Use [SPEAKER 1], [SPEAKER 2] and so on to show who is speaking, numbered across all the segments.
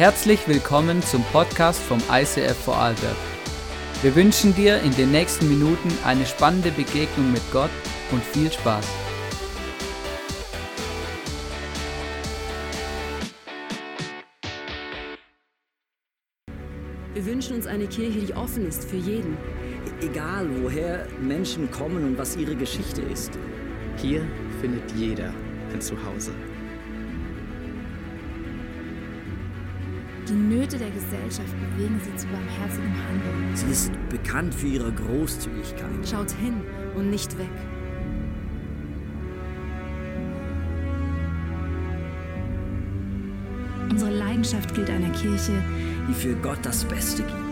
[SPEAKER 1] Herzlich willkommen zum Podcast vom ICF Vorarlberg. Wir wünschen dir in den nächsten Minuten eine spannende Begegnung mit Gott und viel Spaß.
[SPEAKER 2] Wir wünschen uns eine Kirche, die offen ist für jeden.
[SPEAKER 3] Egal woher Menschen kommen und was ihre Geschichte ist.
[SPEAKER 4] Hier findet jeder ein Zuhause.
[SPEAKER 5] Die Nöte der Gesellschaft bewegen sie zu barmherzigem Handeln.
[SPEAKER 3] Sie ist bekannt für ihre Großzügigkeit.
[SPEAKER 2] Schaut hin und nicht weg.
[SPEAKER 5] Unsere Leidenschaft gilt einer Kirche,
[SPEAKER 3] die für Gott das Beste gibt.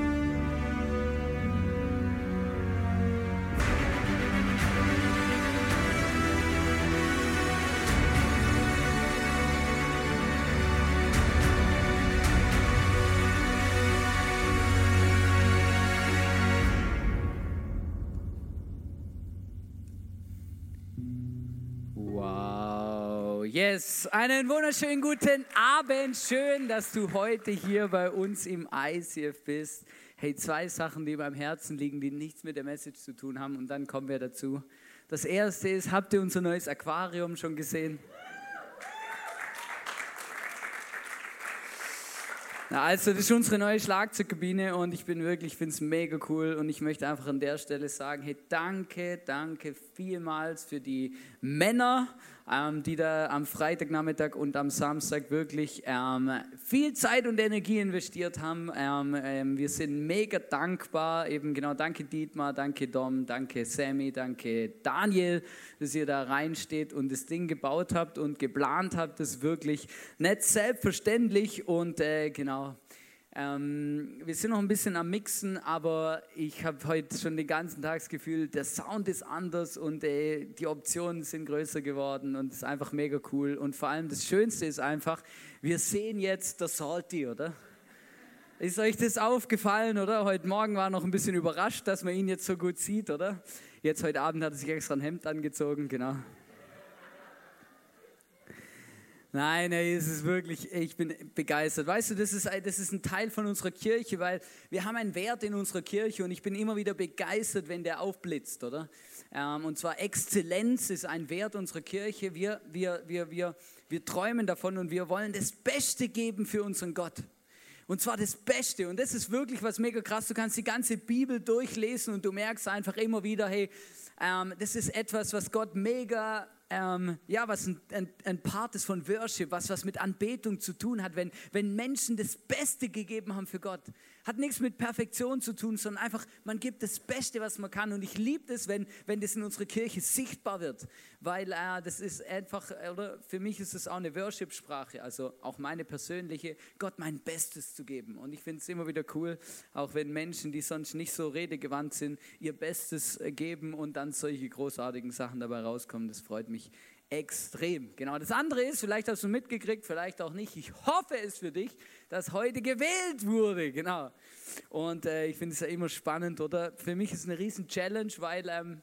[SPEAKER 1] Einen wunderschönen guten Abend. Schön, dass du heute hier bei uns im ICF bist. Hey, zwei Sachen, die beim Herzen liegen, die nichts mit der Message zu tun haben und dann kommen wir dazu. Das erste ist, habt ihr unser neues Aquarium schon gesehen? Na, also das ist unsere neue Schlagzeugkabine und ich bin wirklich, ich finde es mega cool und ich möchte einfach an der Stelle sagen, hey, danke, danke vielmals für die Männer, ähm, die da am Freitagnachmittag und am Samstag wirklich ähm, viel Zeit und Energie investiert haben. Ähm, ähm, wir sind mega dankbar, eben genau, danke Dietmar, danke Dom, danke Sammy, danke Daniel, dass ihr da reinsteht und das Ding gebaut habt und geplant habt, das ist wirklich nicht selbstverständlich und äh, genau, ähm, wir sind noch ein bisschen am Mixen, aber ich habe heute schon den ganzen Tag das Gefühl, der Sound ist anders und äh, die Optionen sind größer geworden und es ist einfach mega cool. Und vor allem das Schönste ist einfach, wir sehen jetzt das Salty, oder? Ist euch das aufgefallen, oder? Heute Morgen war noch ein bisschen überrascht, dass man ihn jetzt so gut sieht, oder? Jetzt heute Abend hat er sich extra ein Hemd angezogen, genau. Nein, ey, es ist wirklich, ich bin begeistert. Weißt du, das ist, das ist ein Teil von unserer Kirche, weil wir haben einen Wert in unserer Kirche und ich bin immer wieder begeistert, wenn der aufblitzt, oder? Ähm, und zwar Exzellenz ist ein Wert unserer Kirche. Wir, wir, wir, wir, wir träumen davon und wir wollen das Beste geben für unseren Gott. Und zwar das Beste. Und das ist wirklich was mega krass. Du kannst die ganze Bibel durchlesen und du merkst einfach immer wieder, hey, ähm, das ist etwas, was Gott mega ähm, ja, was ein, ein, ein, Part ist von Worship, was was mit Anbetung zu tun hat, wenn, wenn Menschen das Beste gegeben haben für Gott. Hat nichts mit Perfektion zu tun, sondern einfach, man gibt das Beste, was man kann. Und ich liebe es, wenn, wenn das in unserer Kirche sichtbar wird, weil äh, das ist einfach, oder für mich ist es auch eine Worship-Sprache, also auch meine persönliche, Gott mein Bestes zu geben. Und ich finde es immer wieder cool, auch wenn Menschen, die sonst nicht so redegewandt sind, ihr Bestes äh, geben und dann solche großartigen Sachen dabei rauskommen. Das freut mich extrem. Genau, das andere ist, vielleicht hast du mitgekriegt, vielleicht auch nicht, ich hoffe es für dich, dass heute gewählt wurde. Genau. Und äh, ich finde es ja immer spannend, oder? Für mich ist es eine riesen Challenge, weil ähm,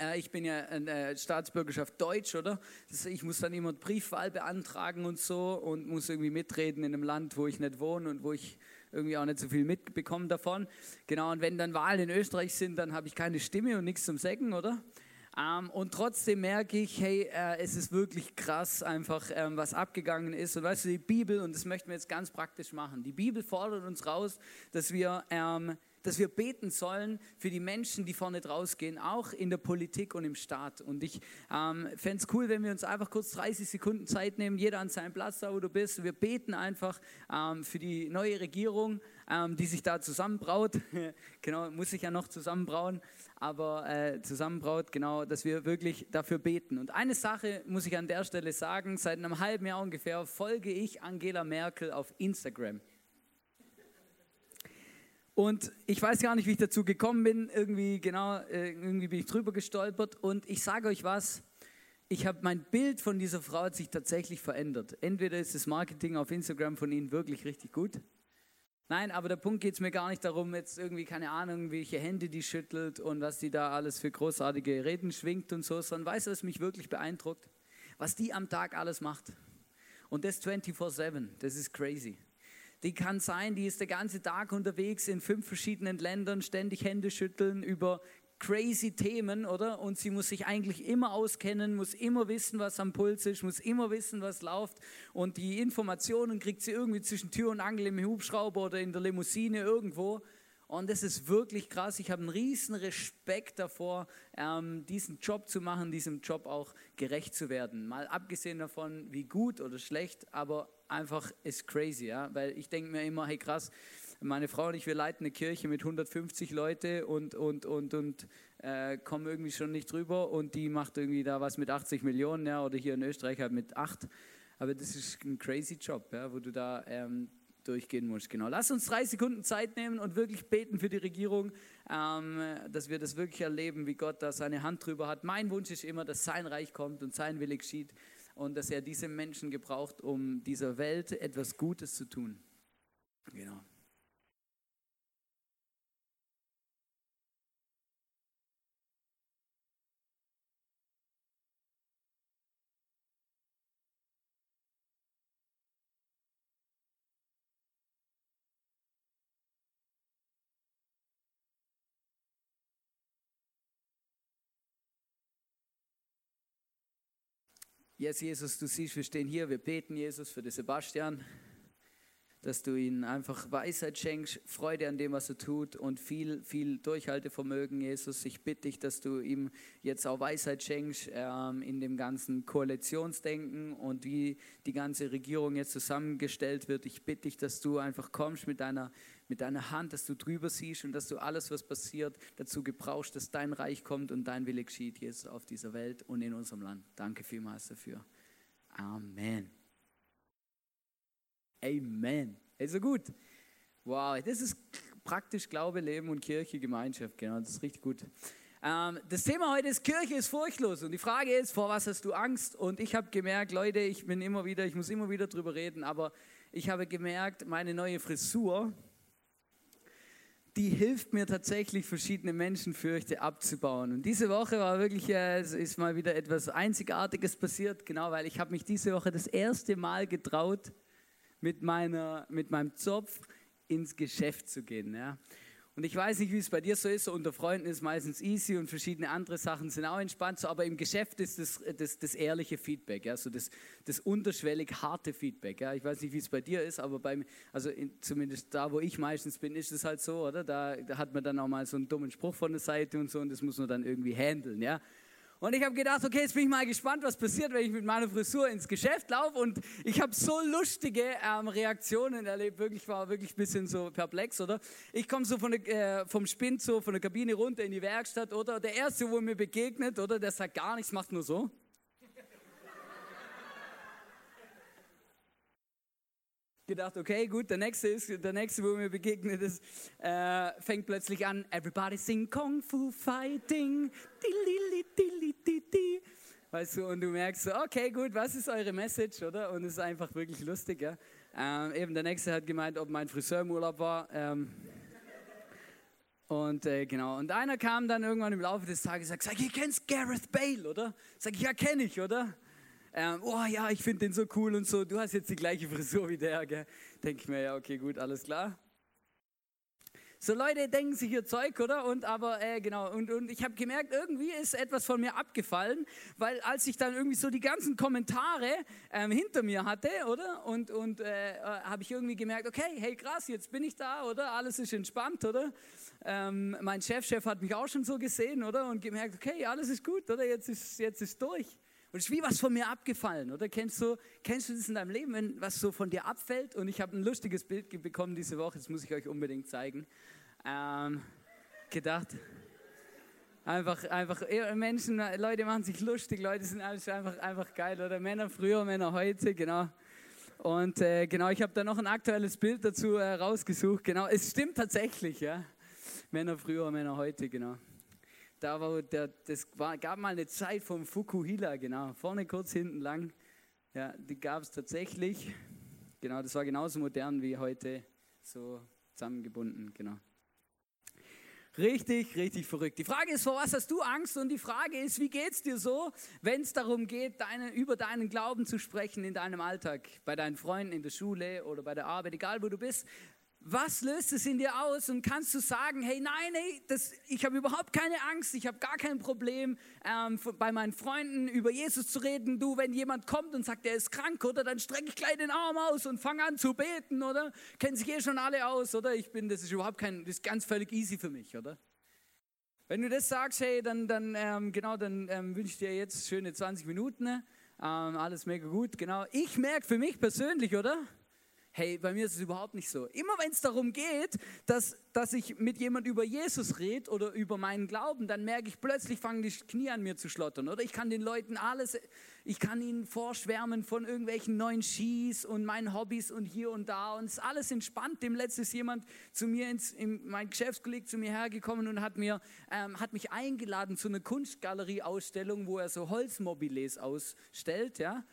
[SPEAKER 1] äh, ich bin ja in äh, Staatsbürgerschaft Deutsch, oder? Das, ich muss dann immer Briefwahl beantragen und so und muss irgendwie mitreden in einem Land, wo ich nicht wohne und wo ich irgendwie auch nicht so viel mitbekomme davon. Genau, und wenn dann Wahlen in Österreich sind, dann habe ich keine Stimme und nichts zum Sägen, oder? Ähm, und trotzdem merke ich, hey, äh, es ist wirklich krass einfach, ähm, was abgegangen ist. Und weißt du, die Bibel, und das möchten wir jetzt ganz praktisch machen, die Bibel fordert uns raus, dass wir... Ähm, dass wir beten sollen für die Menschen, die vorne draus gehen, auch in der Politik und im Staat. Und ich ähm, fände es cool, wenn wir uns einfach kurz 30 Sekunden Zeit nehmen, jeder an seinem Platz, da wo du bist. Wir beten einfach ähm, für die neue Regierung, ähm, die sich da zusammenbraut. genau, muss sich ja noch zusammenbrauen aber äh, zusammenbraut, genau, dass wir wirklich dafür beten. Und eine Sache muss ich an der Stelle sagen, seit einem halben Jahr ungefähr folge ich Angela Merkel auf Instagram. Und ich weiß gar nicht, wie ich dazu gekommen bin, irgendwie genau, äh, irgendwie bin ich drüber gestolpert und ich sage euch was, ich habe mein Bild von dieser Frau hat sich tatsächlich verändert. Entweder ist das Marketing auf Instagram von ihnen wirklich richtig gut Nein, aber der Punkt geht es mir gar nicht darum, jetzt irgendwie, keine Ahnung, welche Hände die schüttelt und was die da alles für großartige Reden schwingt und so, sondern weißt du, was mich wirklich beeindruckt? Was die am Tag alles macht. Und das 24-7, das ist crazy. die kann sein, die ist der ganze Tag unterwegs in fünf verschiedenen Ländern, ständig Hände schütteln über crazy Themen, oder? Und sie muss sich eigentlich immer auskennen, muss immer wissen, was am Puls ist, muss immer wissen, was läuft. Und die Informationen kriegt sie irgendwie zwischen Tür und Angel im Hubschrauber oder in der Limousine irgendwo. Und das ist wirklich krass. Ich habe einen riesen Respekt davor, ähm, diesen Job zu machen, diesem Job auch gerecht zu werden. Mal abgesehen davon, wie gut oder schlecht, aber einfach ist crazy, ja. Weil ich denke mir immer, hey krass, meine Frau und ich, wir leiten eine Kirche mit 150 Leute und, und, und, und äh, kommen irgendwie schon nicht drüber und die macht irgendwie da was mit 80 Millionen, ja, oder hier in Österreich halt mit 8. Aber das ist ein crazy Job, ja, wo du da ähm, durchgehen muss. Genau. Lass uns drei Sekunden Zeit nehmen und wirklich beten für die Regierung, ähm, dass wir das wirklich erleben, wie Gott da seine Hand drüber hat. Mein Wunsch ist immer, dass sein Reich kommt und sein Wille geschieht und dass er diese Menschen gebraucht, um dieser Welt etwas Gutes zu tun. Genau. Yes, Jesus, du siehst, wir stehen hier, wir beten, Jesus, für den Sebastian, dass du ihm einfach Weisheit schenkst, Freude an dem, was er tut und viel, viel Durchhaltevermögen, Jesus. Ich bitte dich, dass du ihm jetzt auch Weisheit schenkst ähm, in dem ganzen Koalitionsdenken und wie die ganze Regierung jetzt zusammengestellt wird. Ich bitte dich, dass du einfach kommst mit deiner mit deiner Hand, dass du drüber siehst und dass du alles, was passiert, dazu gebrauchst, dass dein Reich kommt und dein Wille geschieht, Jesus, auf dieser Welt und in unserem Land. Danke vielmals dafür. Amen. Amen. Also gut. Wow, das ist praktisch Glaube, Leben und Kirche, Gemeinschaft. Genau, das ist richtig gut. Ähm, das Thema heute ist Kirche ist furchtlos und die Frage ist, vor was hast du Angst? Und ich habe gemerkt, Leute, ich bin immer wieder, ich muss immer wieder drüber reden, aber ich habe gemerkt, meine neue Frisur, die hilft mir tatsächlich, verschiedene Menschenfürchte abzubauen. Und diese Woche war wirklich, äh, es ist mal wieder etwas Einzigartiges passiert, genau, weil ich habe mich diese Woche das erste Mal getraut, mit, meiner, mit meinem Zopf ins Geschäft zu gehen. Ja. Und ich weiß nicht, wie es bei dir so ist. So unter Freunden ist meistens easy und verschiedene andere Sachen sind auch entspannt. So, aber im Geschäft ist das, das, das ehrliche Feedback, ja, so das, das unterschwellig harte Feedback. Ja. Ich weiß nicht, wie es bei dir ist, aber bei, also in, zumindest da, wo ich meistens bin, ist es halt so, oder? Da, da hat man dann auch mal so einen dummen Spruch von der Seite und so und das muss man dann irgendwie handeln. Ja. Und ich habe gedacht, okay, jetzt bin ich mal gespannt, was passiert, wenn ich mit meiner Frisur ins Geschäft laufe. Und ich habe so lustige ähm, Reaktionen erlebt. Wirklich war wirklich ein bisschen so perplex, oder? Ich komme so von der, äh, vom Spind so von der Kabine runter in die Werkstatt, oder? Der erste, wo mir begegnet, oder? Der sagt gar nichts, macht nur so. Gedacht, okay, gut, der nächste ist, der nächste, wo mir begegnet ist, äh, fängt plötzlich an, everybody sing Kung Fu Fighting, weißt du, und du merkst so, okay, gut, was ist eure Message, oder? Und es ist einfach wirklich lustig, ja. Ähm, eben der nächste hat gemeint, ob mein Friseur im Urlaub war. Ähm, und äh, genau, und einer kam dann irgendwann im Laufe des Tages und sagt, sag, ihr kennt Gareth Bale, oder? Sag ich, ja, kenne ich, oder? Ähm, oh ja, ich finde den so cool und so, du hast jetzt die gleiche Frisur wie der, gell? Denke ich mir, ja, okay, gut, alles klar. So Leute denken sich ihr Zeug, oder? Und aber äh, genau, und, und ich habe gemerkt, irgendwie ist etwas von mir abgefallen, weil als ich dann irgendwie so die ganzen Kommentare ähm, hinter mir hatte, oder? Und, und äh, äh habe ich irgendwie gemerkt, okay, hey krass, jetzt bin ich da, oder? Alles ist entspannt, oder? Ähm, mein Chefchef -Chef hat mich auch schon so gesehen, oder? Und gemerkt, okay, alles ist gut, oder? Jetzt ist, jetzt ist durch. Und es ist wie was von mir abgefallen, oder? Kennst du, kennst du das in deinem Leben, wenn was so von dir abfällt? Und ich habe ein lustiges Bild bekommen diese Woche, das muss ich euch unbedingt zeigen. Ähm, gedacht, einfach, einfach, Menschen, Leute machen sich lustig, Leute sind einfach, einfach geil, oder? Männer früher, Männer heute, genau. Und äh, genau, ich habe da noch ein aktuelles Bild dazu äh, rausgesucht, genau. Es stimmt tatsächlich, ja. Männer früher, Männer heute, genau da war der, das war, gab mal eine Zeit vom Fukuhila, genau, vorne kurz, hinten lang. Ja, die gab es tatsächlich. Genau, das war genauso modern wie heute, so zusammengebunden, genau. Richtig, richtig verrückt. Die Frage ist, vor was hast du Angst? Und die Frage ist, wie geht es dir so, wenn es darum geht, deine, über deinen Glauben zu sprechen in deinem Alltag, bei deinen Freunden in der Schule oder bei der Arbeit, egal wo du bist. Was löst es in dir aus und kannst du sagen, hey, nein, hey, das, ich habe überhaupt keine Angst, ich habe gar kein Problem, ähm, bei meinen Freunden über Jesus zu reden. Du, wenn jemand kommt und sagt, er ist krank, oder dann strecke ich gleich den Arm aus und fange an zu beten, oder? Kennen sich eh schon alle aus, oder? Ich bin, das ist überhaupt kein, das ist ganz völlig easy für mich, oder? Wenn du das sagst, hey, dann, dann ähm, genau, dann ähm, wünsche ich dir jetzt schöne 20 Minuten, ne? ähm, alles mega gut, genau. Ich merke für mich persönlich, oder? Hey, bei mir ist es überhaupt nicht so. Immer wenn es darum geht, dass, dass ich mit jemand über Jesus rede oder über meinen Glauben, dann merke ich plötzlich, fangen die Knie an mir zu schlottern. Oder ich kann den Leuten alles, ich kann ihnen vorschwärmen von irgendwelchen neuen Skis und meinen Hobbys und hier und da. Und es ist alles entspannt. Dem letztes jemand zu mir, ins, in, mein Geschäftskolleg zu mir hergekommen und hat, mir, ähm, hat mich eingeladen zu einer Kunstgalerie-Ausstellung, wo er so Holzmobiles ausstellt. Ja?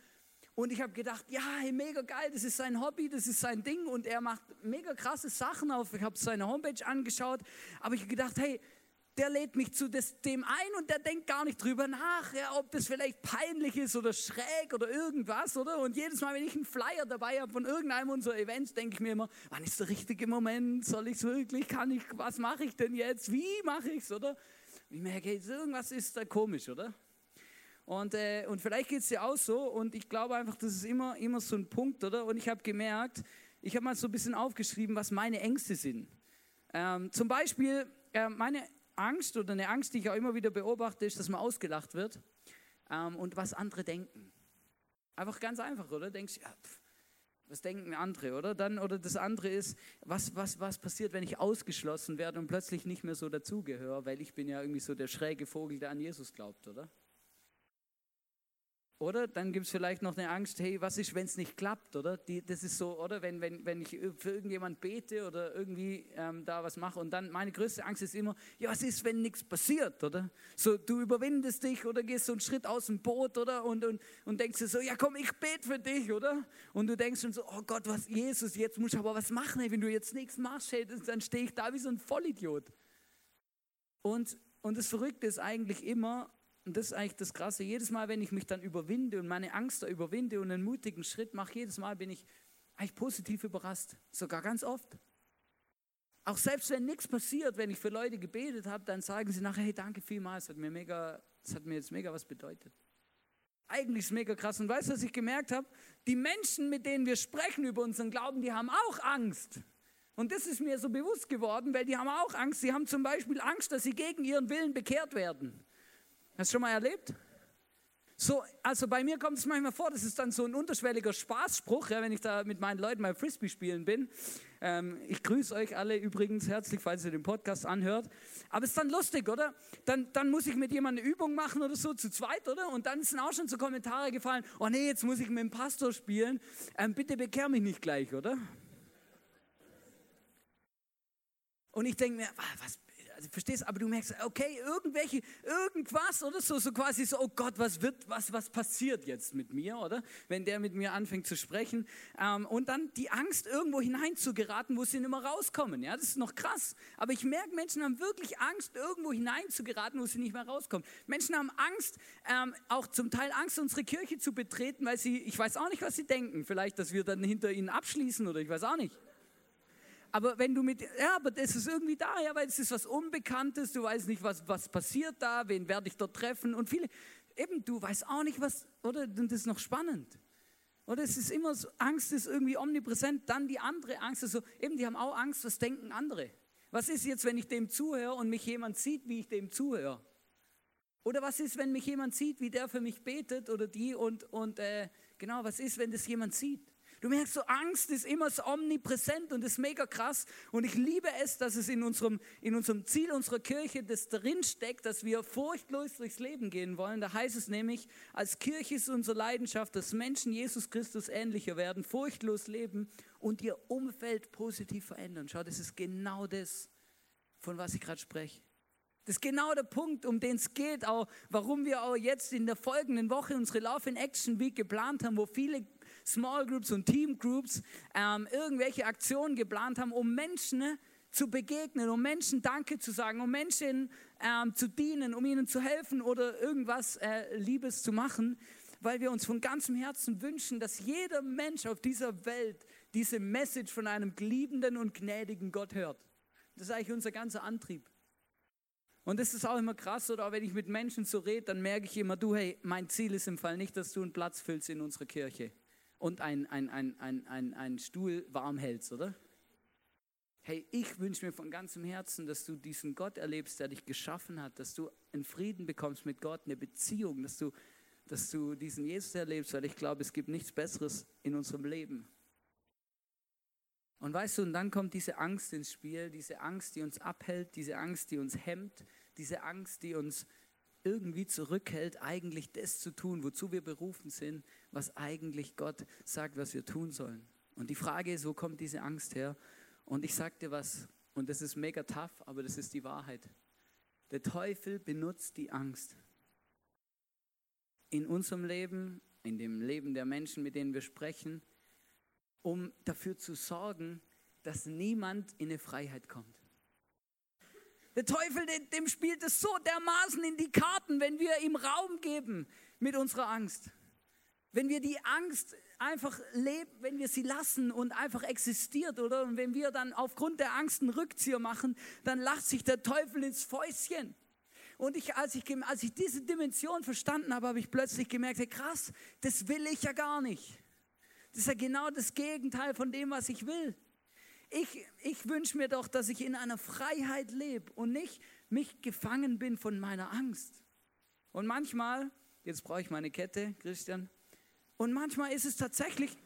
[SPEAKER 1] Und ich habe gedacht, ja, hey, mega geil, das ist sein Hobby, das ist sein Ding und er macht mega krasse Sachen auf. Ich habe seine Homepage angeschaut, aber ich habe gedacht, hey, der lädt mich zu dem ein und der denkt gar nicht drüber nach, ja, ob das vielleicht peinlich ist oder schräg oder irgendwas, oder? Und jedes Mal, wenn ich einen Flyer dabei habe von irgendeinem unserer Events, denke ich mir immer, wann ist der richtige Moment? Soll ich es wirklich? Kann ich? Was mache ich denn jetzt? Wie mache ich es, oder? Und ich merke, irgendwas ist da komisch, oder? Und, äh, und vielleicht geht es dir auch so. Und ich glaube einfach, das ist immer, immer so ein Punkt, oder? Und ich habe gemerkt, ich habe mal so ein bisschen aufgeschrieben, was meine Ängste sind. Ähm, zum Beispiel, äh, meine Angst oder eine Angst, die ich auch immer wieder beobachte, ist, dass man ausgelacht wird ähm, und was andere denken. Einfach ganz einfach, oder? Denkst ja, pff, was denken andere, oder? Dann, oder das andere ist, was, was, was passiert, wenn ich ausgeschlossen werde und plötzlich nicht mehr so dazugehöre, weil ich bin ja irgendwie so der schräge Vogel, der an Jesus glaubt, oder? Oder dann gibt es vielleicht noch eine Angst, hey, was ist, wenn es nicht klappt, oder? Die, das ist so, oder? Wenn, wenn, wenn ich für irgendjemand bete oder irgendwie ähm, da was mache und dann meine größte Angst ist immer, ja, was ist, wenn nichts passiert, oder? So, du überwindest dich oder gehst so einen Schritt aus dem Boot, oder? Und, und, und denkst dir so, ja, komm, ich bete für dich, oder? Und du denkst schon so, oh Gott, was, Jesus, jetzt muss ich aber was machen, hey, wenn du jetzt nichts machst, hey, dann stehe ich da wie so ein Vollidiot. Und, und das Verrückte ist eigentlich immer, und das ist eigentlich das Krasse. Jedes Mal, wenn ich mich dann überwinde und meine Angst da überwinde und einen mutigen Schritt mache, jedes Mal bin ich eigentlich positiv überrascht. Sogar ganz oft. Auch selbst wenn nichts passiert, wenn ich für Leute gebetet habe, dann sagen sie nachher, hey, danke vielmals, das hat mir, mega, das hat mir jetzt mega was bedeutet. Eigentlich ist es mega krass. Und weißt du, was ich gemerkt habe? Die Menschen, mit denen wir sprechen über unseren Glauben, die haben auch Angst. Und das ist mir so bewusst geworden, weil die haben auch Angst. Sie haben zum Beispiel Angst, dass sie gegen ihren Willen bekehrt werden. Hast du schon mal erlebt? So, also bei mir kommt es manchmal vor, das ist dann so ein unterschwelliger Spaßspruch, ja, wenn ich da mit meinen Leuten mal Frisbee spielen bin. Ähm, ich grüße euch alle übrigens herzlich, falls ihr den Podcast anhört. Aber es ist dann lustig, oder? Dann, dann muss ich mit jemandem eine Übung machen oder so, zu zweit, oder? Und dann sind auch schon so Kommentare gefallen, oh nee, jetzt muss ich mit dem Pastor spielen. Ähm, bitte bekehr mich nicht gleich, oder? Und ich denke mir, was also verstehst, aber du merkst, okay, irgendwelche, irgendwas oder so, so quasi so, oh Gott, was wird, was, was passiert jetzt mit mir, oder? Wenn der mit mir anfängt zu sprechen. Ähm, und dann die Angst, irgendwo hineinzugeraten, wo sie nicht mehr rauskommen. Ja, das ist noch krass. Aber ich merke, Menschen haben wirklich Angst, irgendwo hineinzugeraten, wo sie nicht mehr rauskommen. Menschen haben Angst, ähm, auch zum Teil Angst, unsere Kirche zu betreten, weil sie, ich weiß auch nicht, was sie denken. Vielleicht, dass wir dann hinter ihnen abschließen oder ich weiß auch nicht. Aber wenn du mit, ja, aber das ist irgendwie da, ja, weil es ist was Unbekanntes, du weißt nicht, was, was passiert da, wen werde ich dort treffen und viele, eben, du weißt auch nicht, was, oder, und das ist noch spannend. Oder es ist immer so, Angst ist irgendwie omnipräsent, dann die andere Angst ist so, eben, die haben auch Angst, was denken andere. Was ist jetzt, wenn ich dem zuhöre und mich jemand sieht, wie ich dem zuhöre? Oder was ist, wenn mich jemand sieht, wie der für mich betet oder die und, und äh, genau, was ist, wenn das jemand sieht? Du merkst so, Angst ist immer so omnipräsent und ist mega krass. Und ich liebe es, dass es in unserem, in unserem Ziel unserer Kirche das drin steckt, dass wir furchtlos durchs Leben gehen wollen. Da heißt es nämlich, als Kirche ist unsere Leidenschaft, dass Menschen Jesus Christus ähnlicher werden, furchtlos leben und ihr Umfeld positiv verändern. Schau, das ist genau das, von was ich gerade spreche. Das ist genau der Punkt, um den es geht, auch warum wir auch jetzt in der folgenden Woche unsere Love in Action Week geplant haben, wo viele Small Groups und Team Groups ähm, irgendwelche Aktionen geplant haben, um Menschen zu begegnen, um Menschen Danke zu sagen, um Menschen ähm, zu dienen, um ihnen zu helfen oder irgendwas äh, Liebes zu machen, weil wir uns von ganzem Herzen wünschen, dass jeder Mensch auf dieser Welt diese Message von einem liebenden und gnädigen Gott hört. Das ist eigentlich unser ganzer Antrieb. Und das ist auch immer krass, oder auch wenn ich mit Menschen so rede, dann merke ich immer, du, hey, mein Ziel ist im Fall nicht, dass du einen Platz füllst in unserer Kirche und einen ein, ein, ein, ein, ein Stuhl warm hältst, oder? Hey, ich wünsche mir von ganzem Herzen, dass du diesen Gott erlebst, der dich geschaffen hat, dass du einen Frieden bekommst mit Gott, eine Beziehung, dass du, dass du diesen Jesus erlebst, weil ich glaube, es gibt nichts Besseres in unserem Leben. Und weißt du, und dann kommt diese Angst ins Spiel, diese Angst, die uns abhält, diese Angst, die uns hemmt, diese Angst, die uns irgendwie zurückhält, eigentlich das zu tun, wozu wir berufen sind, was eigentlich Gott sagt, was wir tun sollen. Und die Frage ist, wo kommt diese Angst her? Und ich dir was, und das ist mega tough, aber das ist die Wahrheit. Der Teufel benutzt die Angst. In unserem Leben, in dem Leben der Menschen, mit denen wir sprechen, um dafür zu sorgen, dass niemand in eine Freiheit kommt. Der Teufel, dem spielt es so dermaßen in die Karten, wenn wir ihm Raum geben mit unserer Angst. Wenn wir die Angst einfach leben, wenn wir sie lassen und einfach existiert, oder? Und wenn wir dann aufgrund der Angst einen Rückzieher machen, dann lacht sich der Teufel ins Fäustchen. Und ich, als, ich, als ich diese Dimension verstanden habe, habe ich plötzlich gemerkt, hey, krass, das will ich ja gar nicht. Das ist ja genau das Gegenteil von dem, was ich will. Ich, ich wünsche mir doch, dass ich in einer Freiheit lebe und nicht mich gefangen bin von meiner Angst. Und manchmal, jetzt brauche ich meine Kette, Christian, und manchmal ist es tatsächlich,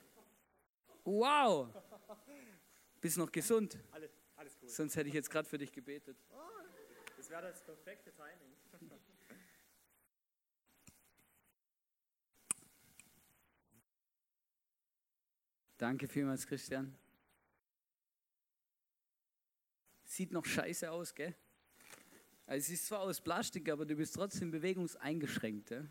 [SPEAKER 1] wow, bist noch gesund.
[SPEAKER 6] Alles, alles gut.
[SPEAKER 1] Sonst hätte ich jetzt gerade für dich gebetet.
[SPEAKER 6] Das wäre das perfekte Timing.
[SPEAKER 1] Danke vielmals, Christian. Sieht noch scheiße aus, gell? Also es ist zwar aus Plastik, aber du bist trotzdem bewegungseingeschränkt. Ja?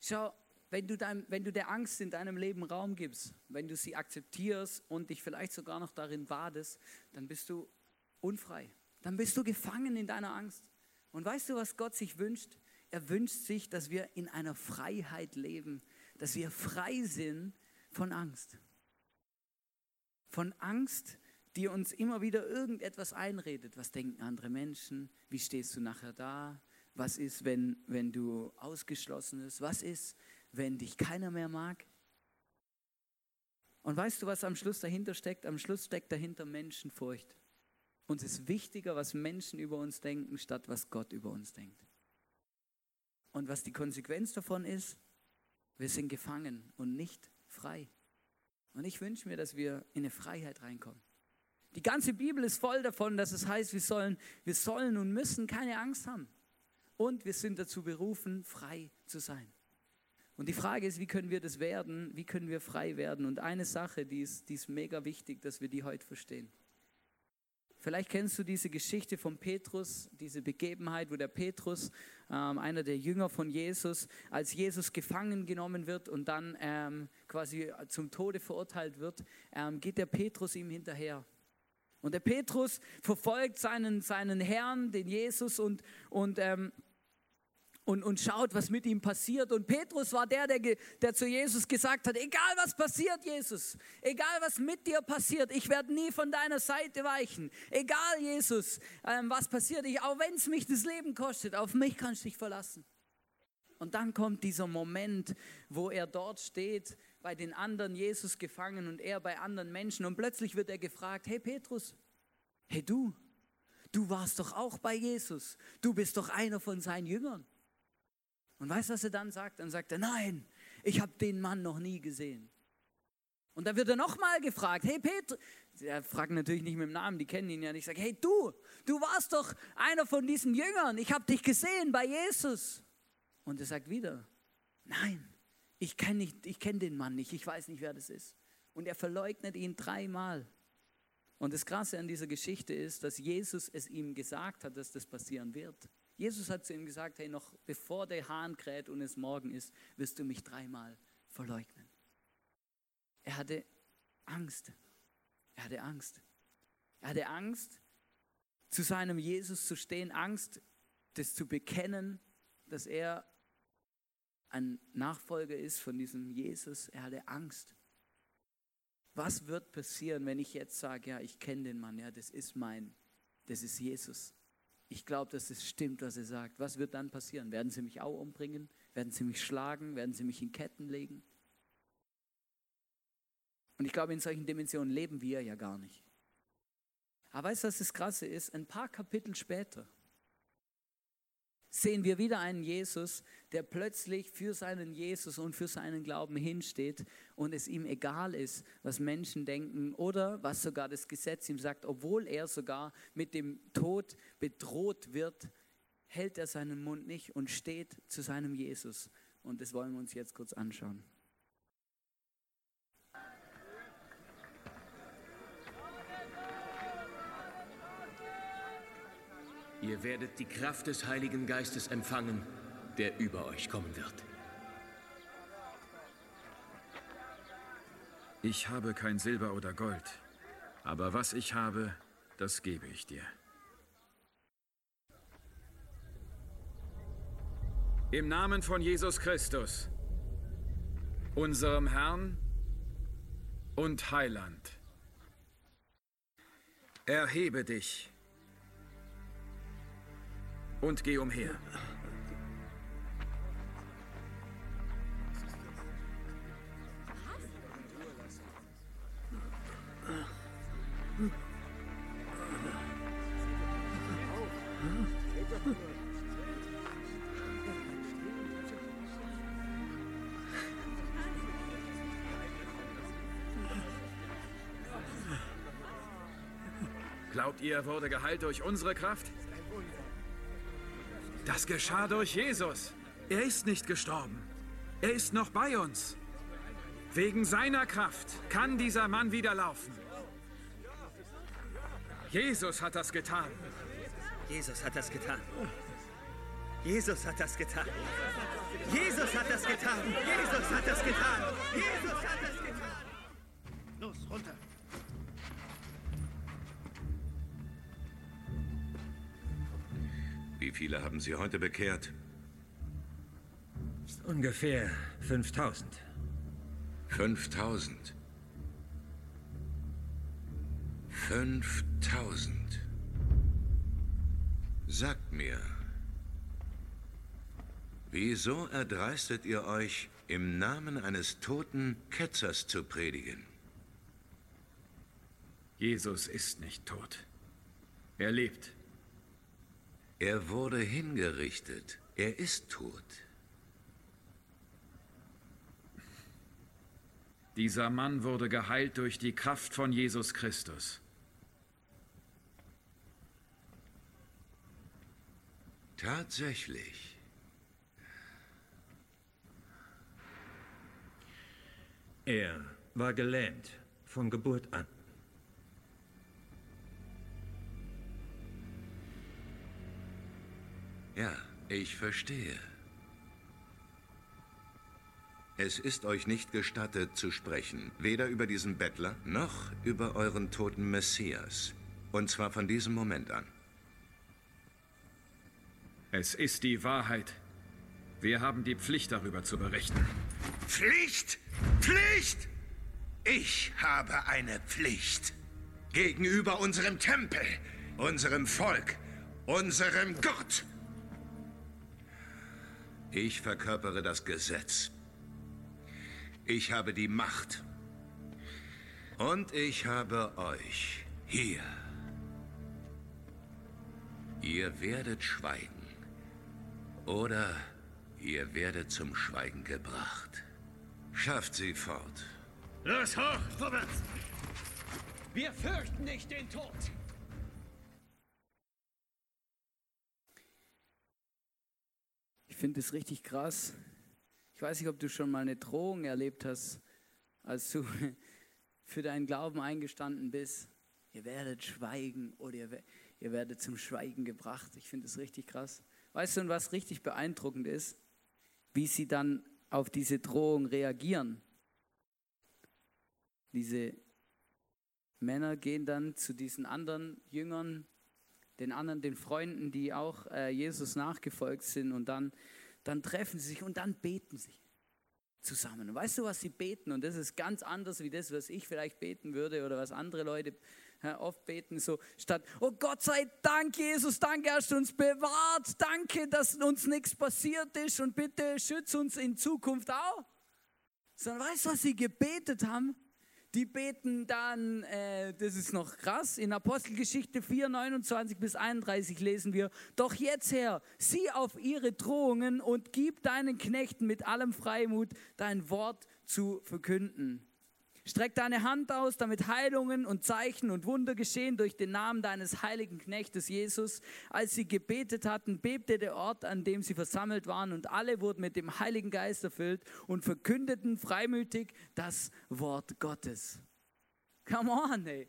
[SPEAKER 1] Schau, wenn du, dein, wenn du der Angst in deinem Leben Raum gibst, wenn du sie akzeptierst und dich vielleicht sogar noch darin badest, dann bist du unfrei. Dann bist du gefangen in deiner Angst. Und weißt du, was Gott sich wünscht? Er wünscht sich, dass wir in einer Freiheit leben, dass wir frei sind von Angst. Von Angst, die uns immer wieder irgendetwas einredet. Was denken andere Menschen? Wie stehst du nachher da? Was ist, wenn, wenn du ausgeschlossen bist? Was ist, wenn dich keiner mehr mag? Und weißt du, was am Schluss dahinter steckt? Am Schluss steckt dahinter Menschenfurcht. Uns ist wichtiger, was Menschen über uns denken, statt was Gott über uns denkt. Und was die Konsequenz davon ist, wir sind gefangen und nicht frei. Und ich wünsche mir, dass wir in eine Freiheit reinkommen. Die ganze Bibel ist voll davon, dass es heißt, wir sollen, wir sollen und müssen keine Angst haben. Und wir sind dazu berufen, frei zu sein. Und die Frage ist, wie können wir das werden? Wie können wir frei werden? Und eine Sache, die ist, die ist mega wichtig, dass wir die heute verstehen. Vielleicht kennst du diese Geschichte von Petrus, diese Begebenheit, wo der Petrus, ähm, einer der Jünger von Jesus, als Jesus gefangen genommen wird und dann ähm, quasi zum Tode verurteilt wird, ähm, geht der Petrus ihm hinterher. Und der Petrus verfolgt seinen, seinen Herrn, den Jesus, und, und ähm, und, und schaut, was mit ihm passiert. Und Petrus war der, der, der zu Jesus gesagt hat, egal was passiert, Jesus, egal was mit dir passiert, ich werde nie von deiner Seite weichen. Egal, Jesus, ähm, was passiert, ich, auch wenn es mich das Leben kostet, auf mich kannst du dich verlassen. Und dann kommt dieser Moment, wo er dort steht, bei den anderen Jesus gefangen und er bei anderen Menschen. Und plötzlich wird er gefragt, hey Petrus, hey du, du warst doch auch bei Jesus. Du bist doch einer von seinen Jüngern. Und weißt du, was er dann sagt? Dann sagt er, nein, ich habe den Mann noch nie gesehen. Und dann wird er nochmal gefragt, hey Peter, er fragt natürlich nicht mit dem Namen, die kennen ihn ja nicht, sagt, hey du, du warst doch einer von diesen Jüngern, ich habe dich gesehen bei Jesus. Und er sagt wieder, nein, ich kenne kenn den Mann nicht, ich weiß nicht, wer das ist. Und er verleugnet ihn dreimal. Und das Krasse an dieser Geschichte ist, dass Jesus es ihm gesagt hat, dass das passieren wird. Jesus hat zu ihm gesagt, hey, noch bevor der Hahn kräht und es morgen ist, wirst du mich dreimal verleugnen. Er hatte Angst. Er hatte Angst. Er hatte Angst, zu seinem Jesus zu stehen, Angst, das zu bekennen, dass er ein Nachfolger ist von diesem Jesus. Er hatte Angst. Was wird passieren, wenn ich jetzt sage, ja, ich kenne den Mann, ja, das ist mein, das ist Jesus. Ich glaube, dass es stimmt, was er sagt. Was wird dann passieren? Werden sie mich auch umbringen? Werden sie mich schlagen? Werden sie mich in Ketten legen? Und ich glaube, in solchen Dimensionen leben wir ja gar nicht. Aber weißt du, was das Krasse ist? Ein paar Kapitel später sehen wir wieder einen Jesus, der plötzlich für seinen Jesus und für seinen Glauben hinsteht und es ihm egal ist, was Menschen denken oder was sogar das Gesetz ihm sagt, obwohl er sogar mit dem Tod bedroht wird, hält er seinen Mund nicht und steht zu seinem Jesus. Und das wollen wir uns jetzt kurz anschauen.
[SPEAKER 7] Ihr werdet die Kraft des Heiligen Geistes empfangen, der über euch kommen wird.
[SPEAKER 8] Ich habe kein Silber oder Gold, aber was ich habe, das gebe ich dir. Im Namen von Jesus Christus, unserem Herrn und Heiland, erhebe dich und geh umher. Glaubt ihr, er wurde geheilt durch unsere Kraft? Das geschah durch Jesus. Er ist nicht gestorben. Er ist noch bei uns. Wegen seiner Kraft kann dieser Mann wieder laufen. Jesus hat das getan.
[SPEAKER 9] Jesus hat das getan. Jesus hat das getan. Jesus hat das getan. Jesus hat das getan. Jesus hat das getan.
[SPEAKER 10] Viele haben Sie heute bekehrt?
[SPEAKER 11] Ungefähr 5000.
[SPEAKER 10] 5000. 5000. Sagt mir, wieso erdreistet ihr euch, im Namen eines toten Ketzers zu predigen?
[SPEAKER 8] Jesus ist nicht tot. Er lebt.
[SPEAKER 10] Er wurde hingerichtet. Er ist tot.
[SPEAKER 8] Dieser Mann wurde geheilt durch die Kraft von Jesus Christus.
[SPEAKER 10] Tatsächlich.
[SPEAKER 11] Er war gelähmt von Geburt an.
[SPEAKER 10] Ich verstehe. Es ist euch nicht gestattet zu sprechen, weder über diesen Bettler noch über euren toten Messias. Und zwar von diesem Moment an.
[SPEAKER 8] Es ist die Wahrheit. Wir haben die Pflicht darüber zu berichten.
[SPEAKER 10] Pflicht! Pflicht! Ich habe eine Pflicht. Gegenüber unserem Tempel, unserem Volk, unserem Gott. Ich verkörpere das Gesetz. Ich habe die Macht. Und ich habe euch hier. Ihr werdet schweigen. Oder ihr werdet zum Schweigen gebracht. Schafft sie fort.
[SPEAKER 9] Los, hoch, vorwärts! Wir fürchten nicht den Tod.
[SPEAKER 1] Finde es richtig krass. Ich weiß nicht, ob du schon mal eine Drohung erlebt hast, als du für deinen Glauben eingestanden bist. Ihr werdet schweigen oder ihr, ihr werdet zum Schweigen gebracht. Ich finde es richtig krass. Weißt du, was richtig beeindruckend ist? Wie sie dann auf diese Drohung reagieren. Diese Männer gehen dann zu diesen anderen Jüngern, den anderen, den Freunden, die auch äh, Jesus nachgefolgt sind und dann, dann treffen sie sich und dann beten sie zusammen. Und weißt du, was sie beten? Und das ist ganz anders wie das, was ich vielleicht beten würde oder was andere Leute ja, oft beten. So statt, oh Gott sei Dank, Jesus, danke, hast du uns bewahrt. Danke, dass uns nichts passiert ist und bitte schütze uns in Zukunft auch. Sondern weißt du, was sie gebetet haben? Die beten dann, äh, das ist noch krass, in Apostelgeschichte 4, 29 bis 31 lesen wir, doch jetzt Herr, sieh auf ihre Drohungen und gib deinen Knechten mit allem Freimut dein Wort zu verkünden. Streck deine Hand aus, damit Heilungen und Zeichen und Wunder geschehen durch den Namen deines heiligen Knechtes Jesus. Als sie gebetet hatten, bebte der Ort, an dem sie versammelt waren, und alle wurden mit dem Heiligen Geist erfüllt und verkündeten freimütig das Wort Gottes. Come on, ey.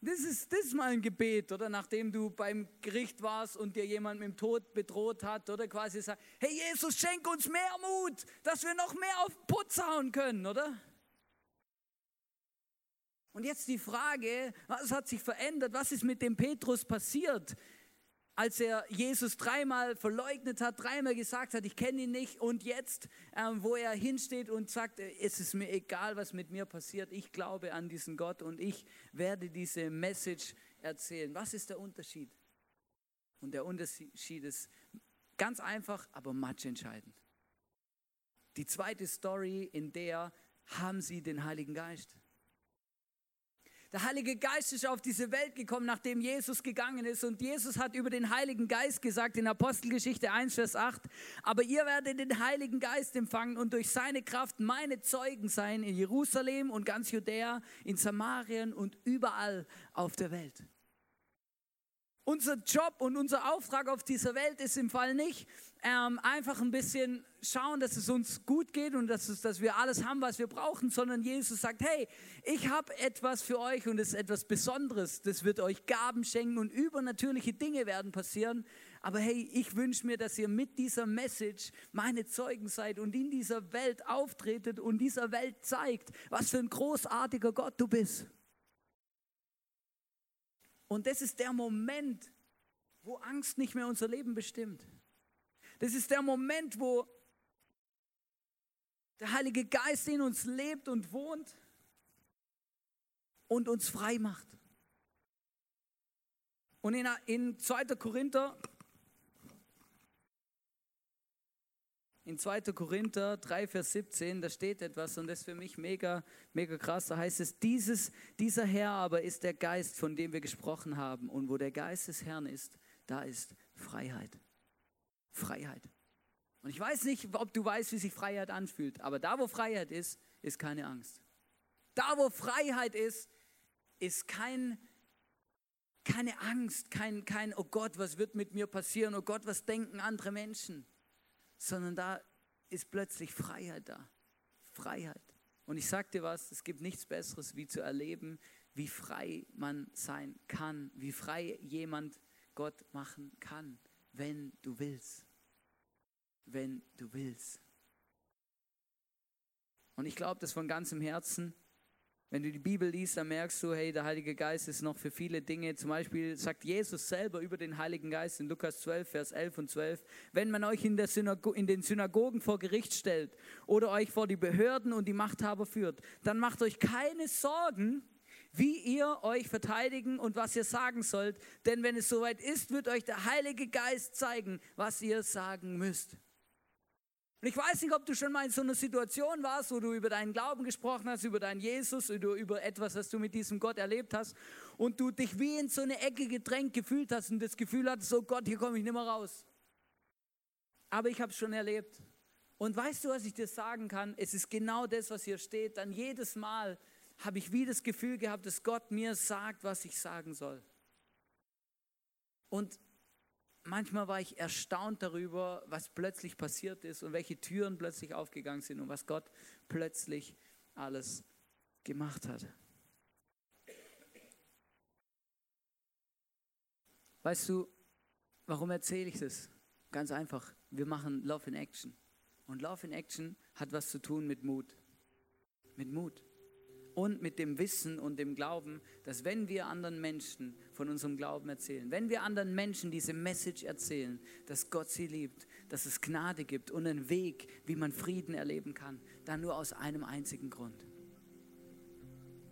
[SPEAKER 1] Das ist, das ist mal ein Gebet, oder? Nachdem du beim Gericht warst und dir jemand mit dem Tod bedroht hat, oder quasi sagt, hey Jesus, schenk uns mehr Mut, dass wir noch mehr auf Putz hauen können, oder? Und jetzt die Frage, was hat sich verändert? Was ist mit dem Petrus passiert? Als er Jesus dreimal verleugnet hat, dreimal gesagt hat, ich kenne ihn nicht. Und jetzt, ähm, wo er hinsteht und sagt, es ist mir egal, was mit mir passiert. Ich glaube an diesen Gott und ich werde diese Message erzählen. Was ist der Unterschied? Und der Unterschied ist ganz einfach, aber matchentscheidend. Die zweite Story, in der haben sie den Heiligen Geist. Der Heilige Geist ist auf diese Welt gekommen, nachdem Jesus gegangen ist. Und Jesus hat über den Heiligen Geist gesagt in Apostelgeschichte 1, Vers 8, aber ihr werdet den Heiligen Geist empfangen und durch seine Kraft meine Zeugen sein in Jerusalem und ganz Judäa, in Samarien und überall auf der Welt. Unser Job und unser Auftrag auf dieser Welt ist im Fall nicht, ähm, einfach ein bisschen schauen, dass es uns gut geht und dass, es, dass wir alles haben, was wir brauchen, sondern Jesus sagt, hey, ich habe etwas für euch und es ist etwas Besonderes. Das wird euch Gaben schenken und übernatürliche Dinge werden passieren. Aber hey, ich wünsche mir, dass ihr mit dieser Message meine Zeugen seid und in dieser Welt auftretet und dieser Welt zeigt, was für ein großartiger Gott du bist. Und das ist der Moment, wo Angst nicht mehr unser Leben bestimmt. Das ist der Moment, wo der Heilige Geist in uns lebt und wohnt und uns frei macht. Und in, in 2. Korinther, in 2. Korinther 3, Vers 17, da steht etwas und das ist für mich mega, mega krass. Da heißt es, dieses, dieser Herr aber ist der Geist, von dem wir gesprochen haben. Und wo der Geist des Herrn ist, da ist Freiheit. Freiheit. Und ich weiß nicht, ob du weißt, wie sich Freiheit anfühlt, aber da, wo Freiheit ist, ist keine Angst. Da, wo Freiheit ist, ist kein, keine Angst, kein, kein, oh Gott, was wird mit mir passieren, oh Gott, was denken andere Menschen, sondern da ist plötzlich Freiheit da. Freiheit. Und ich sag dir was, es gibt nichts Besseres, wie zu erleben, wie frei man sein kann, wie frei jemand Gott machen kann, wenn du willst wenn du willst. Und ich glaube das von ganzem Herzen. Wenn du die Bibel liest, dann merkst du, hey, der Heilige Geist ist noch für viele Dinge. Zum Beispiel sagt Jesus selber über den Heiligen Geist in Lukas 12, Vers 11 und 12, wenn man euch in, in den Synagogen vor Gericht stellt oder euch vor die Behörden und die Machthaber führt, dann macht euch keine Sorgen, wie ihr euch verteidigen und was ihr sagen sollt. Denn wenn es soweit ist, wird euch der Heilige Geist zeigen, was ihr sagen müsst. Und ich weiß nicht, ob du schon mal in so einer Situation warst, wo du über deinen Glauben gesprochen hast, über deinen Jesus, oder über etwas, was du mit diesem Gott erlebt hast und du dich wie in so eine Ecke gedrängt gefühlt hast und das Gefühl hattest, so Gott, hier komme ich nicht mehr raus. Aber ich habe es schon erlebt. Und weißt du, was ich dir sagen kann? Es ist genau das, was hier steht. Dann jedes Mal habe ich wie das Gefühl gehabt, dass Gott mir sagt, was ich sagen soll. Und manchmal war ich erstaunt darüber, was plötzlich passiert ist und welche Türen plötzlich aufgegangen sind und was Gott plötzlich alles gemacht hat. Weißt du, warum erzähle ich das? Ganz einfach, wir machen Love in Action. Und Love in Action hat was zu tun mit Mut. Mit Mut. Und mit dem Wissen und dem Glauben, dass wenn wir anderen Menschen von unserem Glauben erzählen, wenn wir anderen Menschen diese Message erzählen, dass Gott sie liebt, dass es Gnade gibt und einen Weg, wie man Frieden erleben kann, dann nur aus einem einzigen Grund.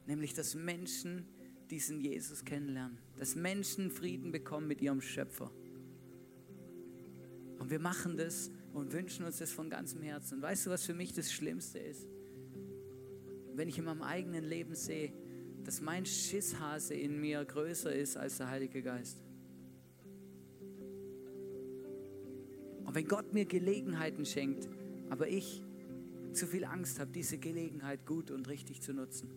[SPEAKER 1] Nämlich, dass Menschen diesen Jesus kennenlernen, dass Menschen Frieden bekommen mit ihrem Schöpfer. Und wir machen das und wünschen uns das von ganzem Herzen. Und weißt du, was für mich das Schlimmste ist? Wenn ich in meinem eigenen Leben sehe, dass mein Schisshase in mir größer ist als der Heilige Geist. Und wenn Gott mir Gelegenheiten schenkt, aber ich zu viel Angst habe, diese Gelegenheit gut und richtig zu nutzen.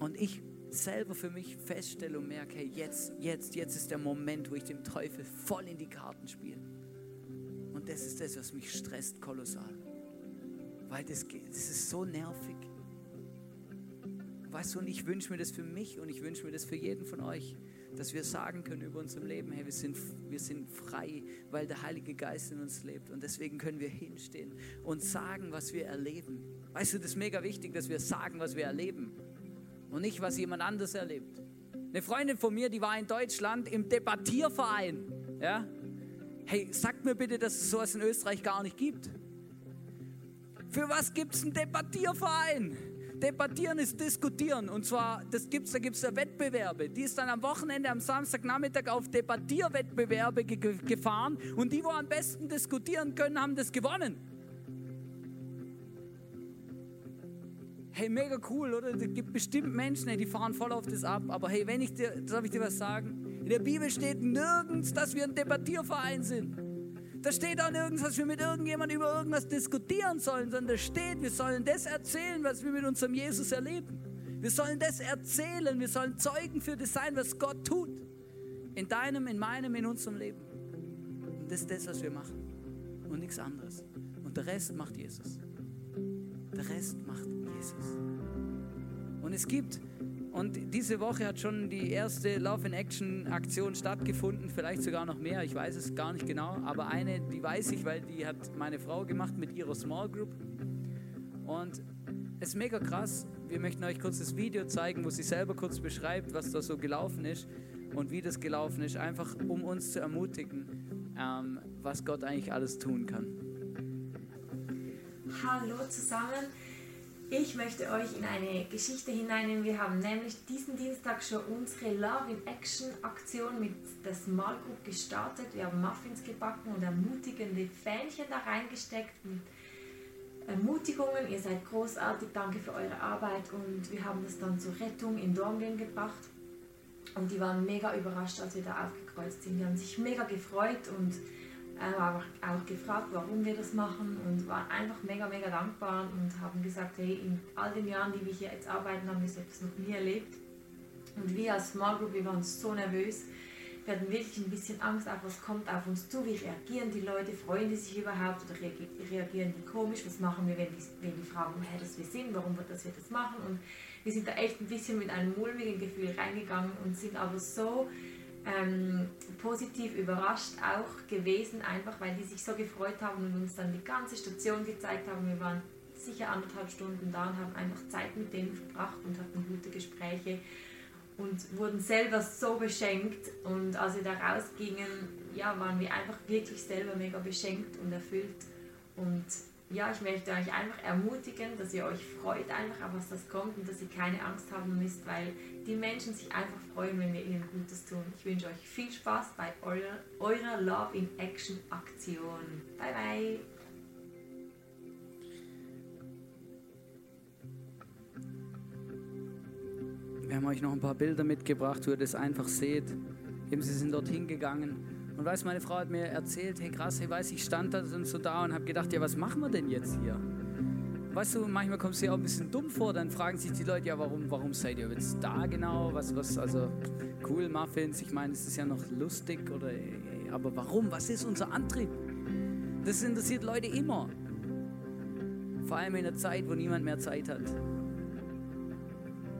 [SPEAKER 1] Und ich selber für mich feststelle und merke, hey, jetzt, jetzt, jetzt ist der Moment, wo ich dem Teufel voll in die Karten spiele. Und das ist das, was mich stresst kolossal weil das, das ist so nervig. Weißt du, und ich wünsche mir das für mich und ich wünsche mir das für jeden von euch, dass wir sagen können über unserem Leben, hey, wir sind, wir sind frei, weil der Heilige Geist in uns lebt. Und deswegen können wir hinstehen und sagen, was wir erleben. Weißt du, das ist mega wichtig, dass wir sagen, was wir erleben und nicht, was jemand anders erlebt. Eine Freundin von mir, die war in Deutschland im Debattierverein. Ja? Hey, sagt mir bitte, dass es sowas in Österreich gar nicht gibt. Für was gibt es einen Debattierverein? Debattieren ist diskutieren. Und zwar, das gibt's, da gibt es ja Wettbewerbe. Die ist dann am Wochenende, am Samstagnachmittag auf Debattierwettbewerbe ge gefahren. Und die, wo am besten diskutieren können, haben das gewonnen. Hey, mega cool, oder? Es gibt bestimmt Menschen, die fahren voll auf das ab. Aber hey, wenn ich dir, darf ich dir was sagen? In der Bibel steht nirgends, dass wir ein Debattierverein sind. Da steht auch nirgends, dass wir mit irgendjemandem über irgendwas diskutieren sollen, sondern da steht, wir sollen das erzählen, was wir mit unserem Jesus erleben. Wir sollen das erzählen, wir sollen Zeugen für das sein, was Gott tut. In deinem, in meinem, in unserem Leben. Und das ist das, was wir machen. Und nichts anderes. Und der Rest macht Jesus. Der Rest macht Jesus. Und es gibt und diese Woche hat schon die erste Love in Action Aktion stattgefunden, vielleicht sogar noch mehr, ich weiß es gar nicht genau, aber eine, die weiß ich, weil die hat meine Frau gemacht mit ihrer Small Group. Und es ist mega krass. Wir möchten euch kurz das Video zeigen, wo sie selber kurz beschreibt, was da so gelaufen ist und wie das gelaufen ist, einfach um uns zu ermutigen, ähm, was Gott eigentlich alles tun kann.
[SPEAKER 12] Hallo zusammen. Ich möchte euch in eine Geschichte hineinnehmen. Wir haben nämlich diesen Dienstag schon unsere Love in Action Aktion mit der Small Group gestartet. Wir haben Muffins gebacken und ermutigende Fähnchen da reingesteckt mit Ermutigungen. Ihr seid großartig, danke für eure Arbeit und wir haben das dann zur Rettung in Dornbirn gebracht. Und die waren mega überrascht, als wir da aufgekreuzt sind. Die haben sich mega gefreut und äh, auch gefragt, warum wir das machen und waren einfach mega, mega dankbar und haben gesagt, hey, in all den Jahren, die wir hier jetzt arbeiten, haben wir so etwas noch nie erlebt. Und wir als Small Group, wir waren so nervös, wir hatten wirklich ein bisschen Angst, auch was kommt auf uns zu, wie reagieren die Leute, freuen die sich überhaupt oder reagieren die komisch, was machen wir, wenn die, wenn die fragen, woher das wir sind, warum wir das, wir das machen? Und wir sind da echt ein bisschen mit einem mulmigen Gefühl reingegangen und sind aber so ähm, positiv überrascht auch gewesen, einfach weil die sich so gefreut haben und uns dann die ganze Station gezeigt haben. Wir waren sicher anderthalb Stunden da und haben einfach Zeit mit denen verbracht und hatten gute Gespräche und wurden selber so beschenkt. Und als wir da rausgingen, ja, waren wir einfach wirklich selber mega beschenkt und erfüllt. Und ja, ich möchte euch einfach ermutigen, dass ihr euch freut einfach auf was das kommt und dass ihr keine Angst haben müsst, weil die Menschen sich einfach freuen, wenn wir ihnen Gutes tun. Ich wünsche euch viel Spaß bei eurer, eurer Love in Action Aktion. Bye bye!
[SPEAKER 1] Wir haben euch noch ein paar Bilder mitgebracht, wo ihr das einfach seht. Eben, sie sind dorthin gegangen und weiß, meine Frau hat mir erzählt, hey krass, hey weiß, ich stand da so da und habe gedacht, ja, was machen wir denn jetzt hier? Weißt du, manchmal kommt es dir auch ein bisschen dumm vor, dann fragen sich die Leute, ja, warum, warum seid ihr jetzt da genau? Was, was, also cool, Muffins, ich meine, es ist ja noch lustig, oder, aber warum? Was ist unser Antrieb? Das interessiert Leute immer. Vor allem in einer Zeit, wo niemand mehr Zeit hat.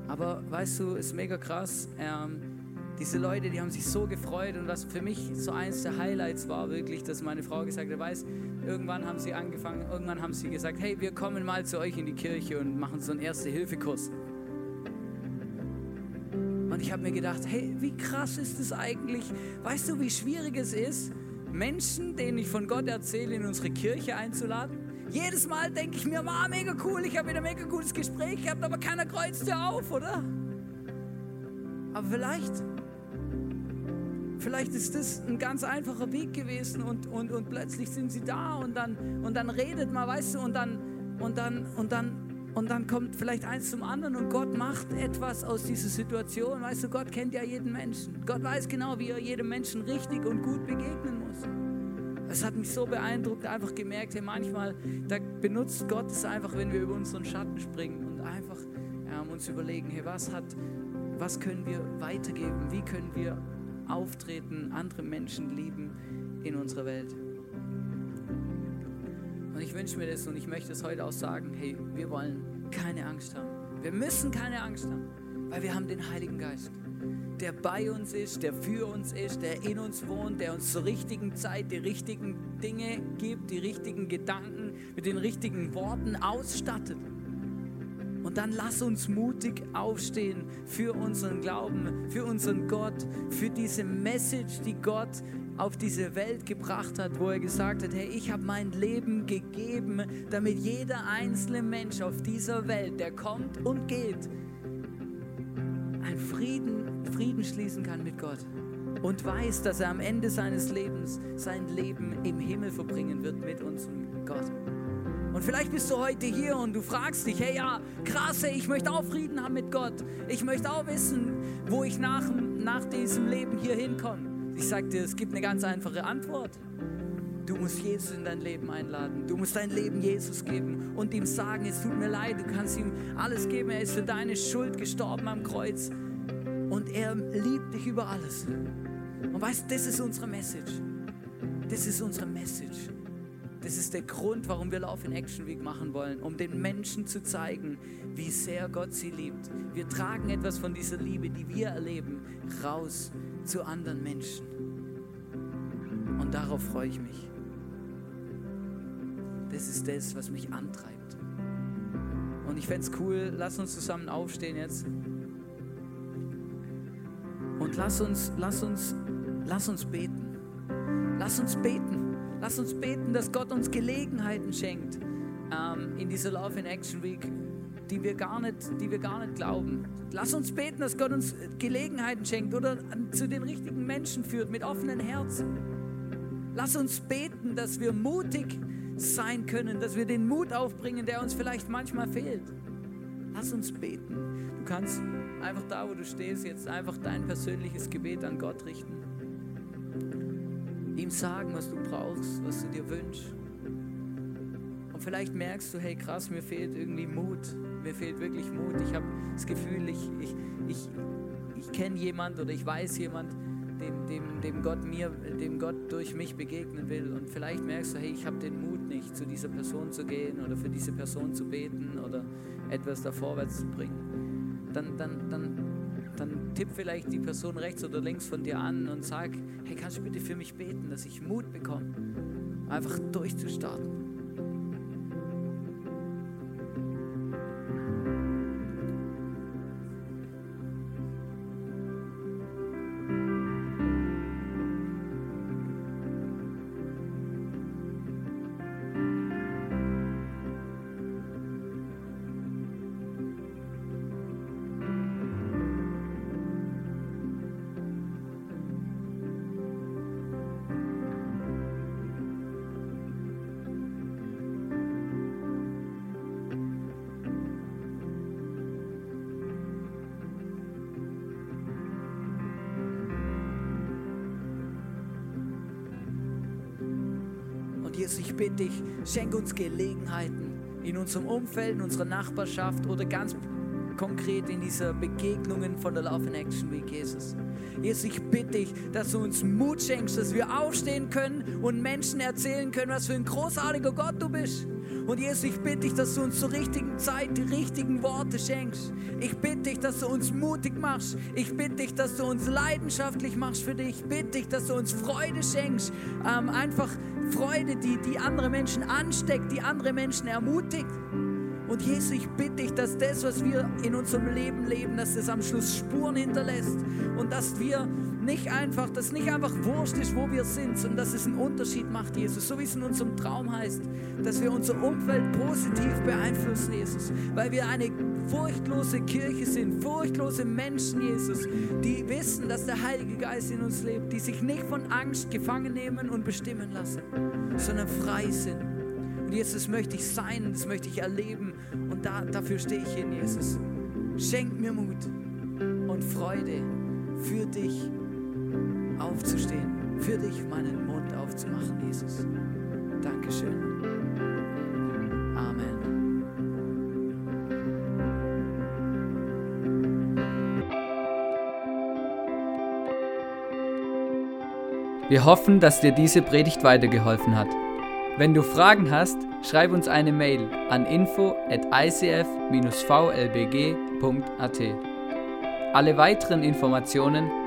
[SPEAKER 1] Aber weißt du, ist mega krass. Ähm, diese Leute, die haben sich so gefreut und was für mich so eins der Highlights war wirklich, dass meine Frau gesagt hat, weiß, irgendwann haben sie angefangen, irgendwann haben sie gesagt, hey, wir kommen mal zu euch in die Kirche und machen so einen Erste-Hilfe-Kurs. Und ich habe mir gedacht, hey, wie krass ist es eigentlich? Weißt du, wie schwierig es ist, Menschen, denen ich von Gott erzähle, in unsere Kirche einzuladen? Jedes Mal denke ich mir, war mega cool, ich habe wieder ein mega gutes Gespräch gehabt, aber keiner kreuzt ja auf, oder? Aber vielleicht, vielleicht ist das ein ganz einfacher Weg gewesen und, und, und plötzlich sind sie da und dann, und dann redet man, weißt du, und dann, und dann, und dann, und dann kommt vielleicht eins zum anderen und Gott macht etwas aus dieser Situation. Weißt du, Gott kennt ja jeden Menschen. Gott weiß genau, wie er jedem Menschen richtig und gut begegnen muss. Es hat mich so beeindruckt, einfach gemerkt, hey, manchmal, da benutzt Gott es einfach, wenn wir über unseren Schatten springen und einfach ja, uns überlegen, hey, was hat, was können wir weitergeben? Wie können wir auftreten, andere Menschen lieben in unserer Welt? Und ich wünsche mir das und ich möchte es heute auch sagen, hey, wir wollen keine Angst haben. Wir müssen keine Angst haben, weil wir haben den Heiligen Geist der bei uns ist, der für uns ist, der in uns wohnt, der uns zur richtigen Zeit die richtigen Dinge gibt, die richtigen Gedanken mit den richtigen Worten ausstattet. Und dann lass uns mutig aufstehen für unseren Glauben, für unseren Gott, für diese Message, die Gott auf diese Welt gebracht hat, wo er gesagt hat, hey, ich habe mein Leben gegeben, damit jeder einzelne Mensch auf dieser Welt, der kommt und geht, ein Frieden Frieden schließen kann mit Gott und weiß, dass er am Ende seines Lebens sein Leben im Himmel verbringen wird mit unserem Gott. Und vielleicht bist du heute hier und du fragst dich, hey ja, krass, hey, ich möchte auch Frieden haben mit Gott. Ich möchte auch wissen, wo ich nach, nach diesem Leben hier hinkomme. Ich sage dir, es gibt eine ganz einfache Antwort. Du musst Jesus in dein Leben einladen. Du musst dein Leben Jesus geben und ihm sagen, es tut mir leid, du kannst ihm alles geben. Er ist für deine Schuld gestorben am Kreuz und er liebt dich über alles. Und weißt, das ist unsere Message. Das ist unsere Message. Das ist der Grund, warum wir Lauf in Action Week machen wollen, um den Menschen zu zeigen, wie sehr Gott sie liebt. Wir tragen etwas von dieser Liebe, die wir erleben, raus zu anderen Menschen. Und darauf freue ich mich. Das ist das, was mich antreibt. Und ich fände es cool, lass uns zusammen aufstehen jetzt. Und lass uns, lass uns, lass uns beten. Lass uns beten. Lass uns beten, dass Gott uns Gelegenheiten schenkt ähm, in dieser Love in Action Week, die wir, gar nicht, die wir gar nicht glauben. Lass uns beten, dass Gott uns Gelegenheiten schenkt oder zu den richtigen Menschen führt mit offenen Herzen. Lass uns beten, dass wir mutig sein können, dass wir den Mut aufbringen, der uns vielleicht manchmal fehlt. Lass uns beten. Du kannst einfach da, wo du stehst, jetzt einfach dein persönliches Gebet an Gott richten. Ihm sagen, was du brauchst, was du dir wünschst. Und vielleicht merkst du, hey krass, mir fehlt irgendwie Mut. Mir fehlt wirklich Mut. Ich habe das Gefühl, ich, ich, ich, ich kenne jemand oder ich weiß jemand, dem, dem, dem, Gott mir, dem Gott durch mich begegnen will. Und vielleicht merkst du, hey, ich habe den Mut nicht, zu dieser Person zu gehen oder für diese Person zu beten oder etwas da vorwärts zu bringen dann, dann, dann, dann tipp vielleicht die Person rechts oder links von dir an und sag, hey, kannst du bitte für mich beten, dass ich Mut bekomme, einfach durchzustarten. Ich bitte dich, schenk uns Gelegenheiten in unserem Umfeld, in unserer Nachbarschaft oder ganz konkret in dieser Begegnungen von der Love in Action Week, Jesus. Jesus, ich bitte dich, dass du uns Mut schenkst, dass wir aufstehen können und Menschen erzählen können, was für ein großartiger Gott du bist. Und Jesus, ich bitte dich, dass du uns zur richtigen Zeit die richtigen Worte schenkst. Ich bitte dich, dass du uns mutig machst. Ich bitte dich, dass du uns leidenschaftlich machst für dich. Ich bitte dich, dass du uns Freude schenkst. Ähm, einfach Freude, die, die andere Menschen ansteckt, die andere Menschen ermutigt. Und Jesus, ich bitte dich, dass das, was wir in unserem Leben leben, dass das am Schluss Spuren hinterlässt und dass wir nicht einfach, dass nicht einfach wurscht ist, wo wir sind, sondern dass es einen Unterschied macht, Jesus. So wie es in unserem Traum heißt, dass wir unser Umfeld positiv beeinflussen, Jesus, weil wir eine furchtlose Kirche sind, furchtlose Menschen, Jesus, die wissen, dass der Heilige Geist in uns lebt, die sich nicht von Angst gefangen nehmen und bestimmen lassen, sondern frei sind. Und Jesus, möchte ich sein, das möchte ich erleben. Und da, dafür stehe ich hin, Jesus. Schenk mir Mut und Freude für dich aufzustehen, für dich meinen Mund aufzumachen, Jesus. Dankeschön. Amen. Wir hoffen, dass dir diese Predigt weitergeholfen hat. Wenn du Fragen hast, schreib uns eine Mail an info at icf-vlbg.at. Alle weiteren Informationen